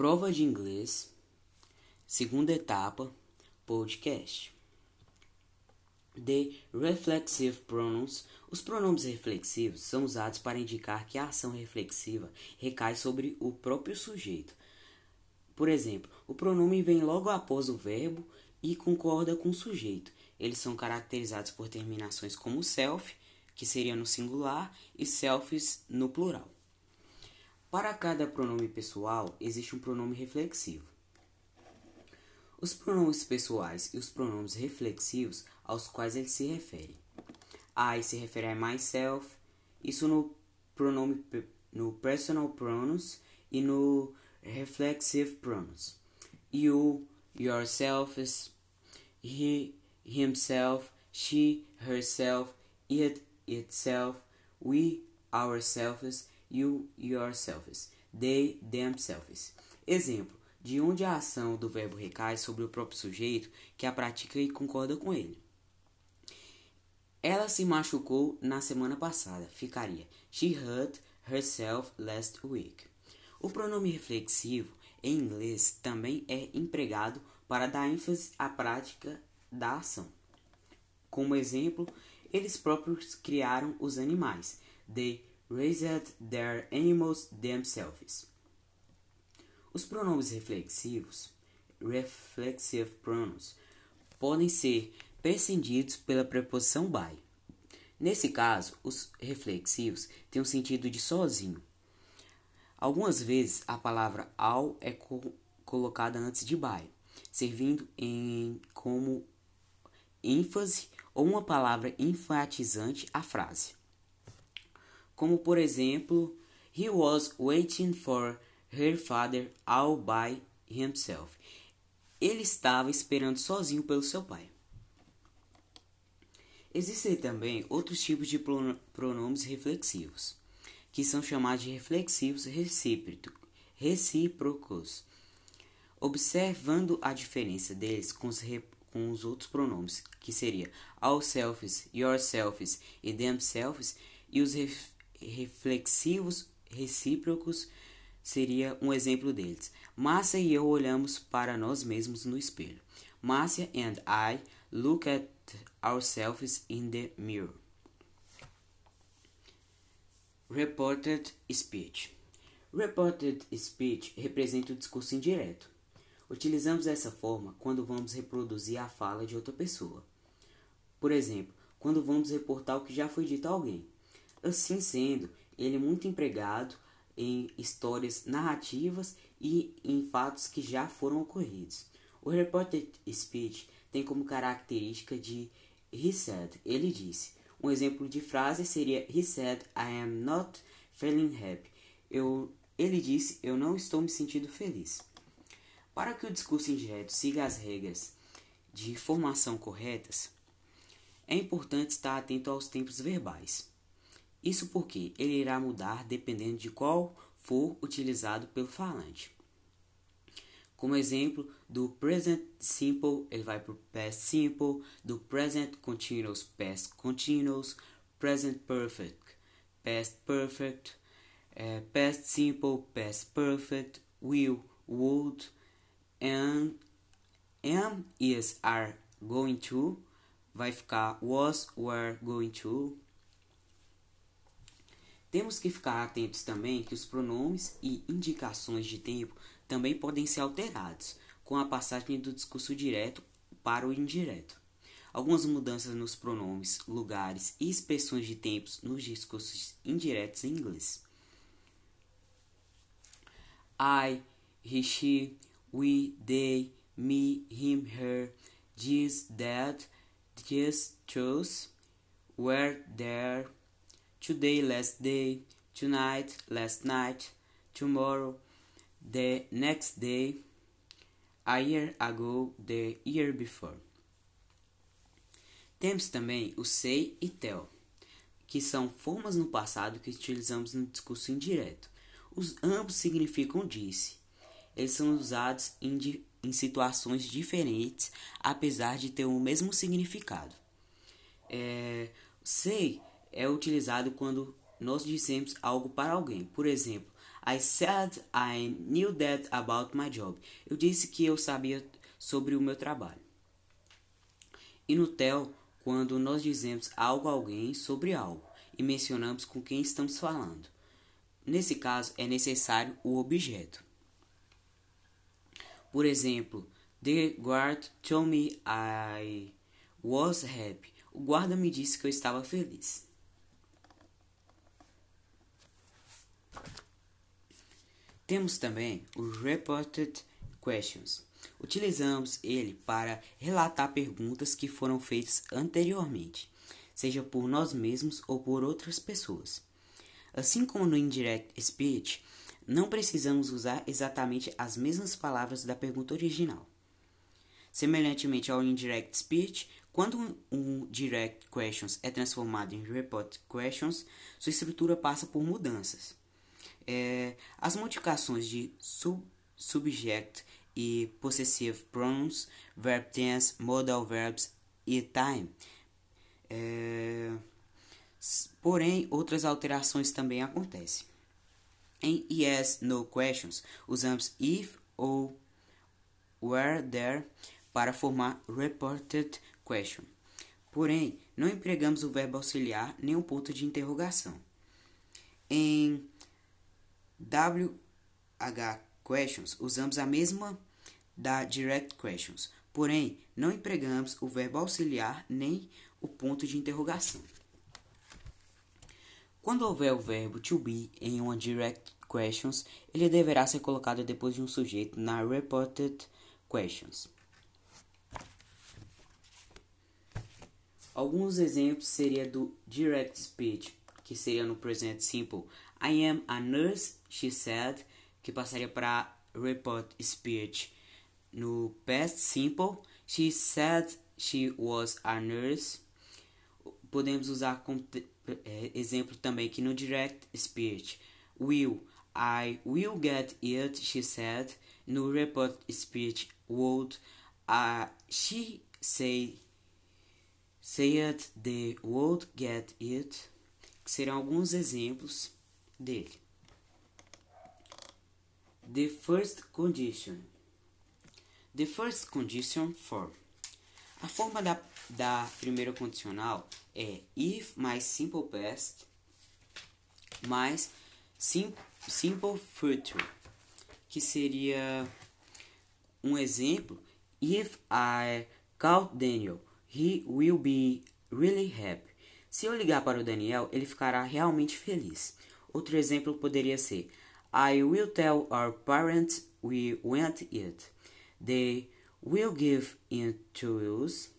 Prova de inglês, segunda etapa, podcast. The reflexive pronouns. Os pronomes reflexivos são usados para indicar que a ação reflexiva recai sobre o próprio sujeito. Por exemplo, o pronome vem logo após o verbo e concorda com o sujeito. Eles são caracterizados por terminações como self, que seria no singular, e selfies no plural. Para cada pronome pessoal, existe um pronome reflexivo. Os pronomes pessoais e os pronomes reflexivos aos quais ele se refere. I se refere a myself, isso no pronome no personal pronouns e no reflexive pronouns. You, yourselves, he, himself, she, herself, it, itself, we, ourselves, you, yourselves, they, themselves. Exemplo: de onde a ação do verbo recai sobre o próprio sujeito que a pratica e concorda com ele. Ela se machucou na semana passada. Ficaria She hurt herself last week. O pronome reflexivo em inglês também é empregado para dar ênfase à prática da ação. Como exemplo, eles próprios criaram os animais. They raised their animals themselves. Os pronomes reflexivos, reflexive pronouns, podem ser prescindidos pela preposição by. Nesse caso, os reflexivos têm o sentido de sozinho. Algumas vezes a palavra ao é co colocada antes de by, servindo em como ênfase ou uma palavra enfatizante à frase. Como por exemplo, he was waiting for her father all by himself. Ele estava esperando sozinho pelo seu pai. Existem também outros tipos de pronomes reflexivos, que são chamados de reflexivos recíprocos. Observando a diferença deles com os, com os outros pronomes, que seria ourselves, yourselves e themselves, e os reflexivos recíprocos seria um exemplo deles. Márcia e eu olhamos para nós mesmos no espelho. Márcia and I look at ourselves in the mirror. Reported speech. Reported speech representa o discurso indireto. Utilizamos dessa forma quando vamos reproduzir a fala de outra pessoa. Por exemplo, quando vamos reportar o que já foi dito a alguém. Assim sendo, ele é muito empregado em histórias narrativas e em fatos que já foram ocorridos. O reported speech tem como característica de he said, ele disse. Um exemplo de frase seria he said I am not feeling happy. Eu, ele disse eu não estou me sentindo feliz. Para que o discurso indireto siga as regras de formação corretas, é importante estar atento aos tempos verbais. Isso porque ele irá mudar dependendo de qual for utilizado pelo falante. Como exemplo, do present simple ele vai para o past simple, do present continuous past continuous, present perfect past perfect, é, past simple past perfect, will, would, and am, is, are going to, vai ficar was, were going to, temos que ficar atentos também que os pronomes e indicações de tempo também podem ser alterados com a passagem do discurso direto para o indireto. Algumas mudanças nos pronomes, lugares e expressões de tempos nos discursos indiretos em inglês. I, he, she, we, they, me, him, her, this, that, just, chose, were, there, today, last day, tonight, last night, tomorrow, the next day, a year ago, the year before. Temos também o say e tell, que são formas no passado que utilizamos no discurso indireto. Os ambos significam disse. Eles são usados em, em situações diferentes, apesar de ter o mesmo significado. É, é utilizado quando nós dizemos algo para alguém. Por exemplo, I said I knew that about my job. Eu disse que eu sabia sobre o meu trabalho. E no tell, quando nós dizemos algo a alguém sobre algo e mencionamos com quem estamos falando. Nesse caso, é necessário o objeto. Por exemplo, The guard told me I was happy. O guarda me disse que eu estava feliz. Temos também os reported questions. Utilizamos ele para relatar perguntas que foram feitas anteriormente, seja por nós mesmos ou por outras pessoas. Assim como no indirect speech, não precisamos usar exatamente as mesmas palavras da pergunta original. Semelhantemente ao indirect speech, quando um direct questions é transformado em report questions, sua estrutura passa por mudanças. É, as modificações de sub, subject e possessive pronouns, verb tense, modal verbs e time. É, porém, outras alterações também acontecem. Em yes, no questions, usamos if ou were there para formar reported question. Porém, não empregamos o verbo auxiliar nem o ponto de interrogação. Em WH questions, usamos a mesma da direct questions, porém não empregamos o verbo auxiliar nem o ponto de interrogação. Quando houver o verbo to be em uma direct questions, ele deverá ser colocado depois de um sujeito na reported questions. Alguns exemplos seria do direct speech, que seria no present simple. I am a nurse, she said, que passaria para report speech. No past simple, she said she was a nurse. Podemos usar como é, exemplo também que no direct speech. Will, I will get it, she said. No report speech, would, uh, she say Said the would get it, que serão alguns exemplos dele. The first condition. The first condition for. A forma da, da primeira condicional é if mais simple past mais sim, simple future, que seria um exemplo. If I call Daniel, He will be really happy. Se eu ligar para o Daniel, ele ficará realmente feliz. Outro exemplo poderia ser: I will tell our parents we want it. They will give it to us.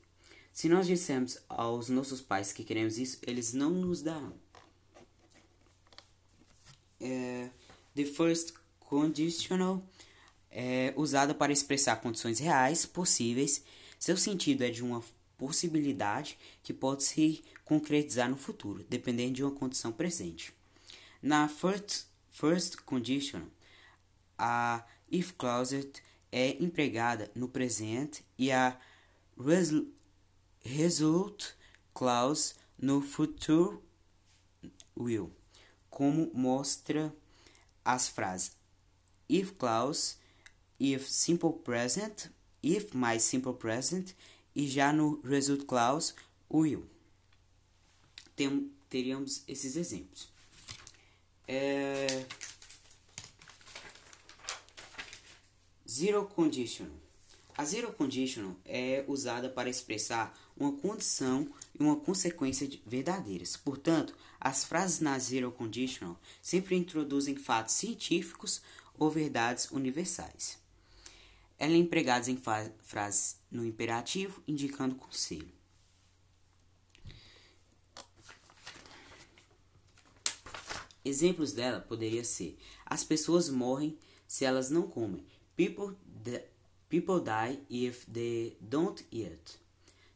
Se nós dissermos aos nossos pais que queremos isso, eles não nos darão. É, the first conditional é usada para expressar condições reais, possíveis. Seu sentido é de uma possibilidade que pode se concretizar no futuro, dependendo de uma condição presente. Na first, first condition, a if clause é empregada no presente e a result, clause no futuro will, como mostra as frases if clause, if simple present, if mais simple present e já no result clause, will. Tem, teríamos esses exemplos. É... Zero conditional. A zero conditional é usada para expressar uma condição e uma consequência verdadeiras. Portanto, as frases na zero conditional sempre introduzem fatos científicos ou verdades universais. Ela é empregada em frases no imperativo, indicando conselho. Exemplos dela poderia ser: as pessoas morrem se elas não comem. People, people die if they don't eat.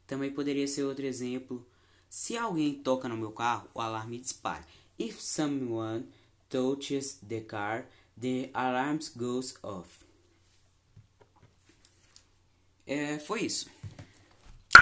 Também poderia ser outro exemplo: se alguém toca no meu carro, o alarme dispara. If someone touches the car, the alarm goes off. É, foi isso.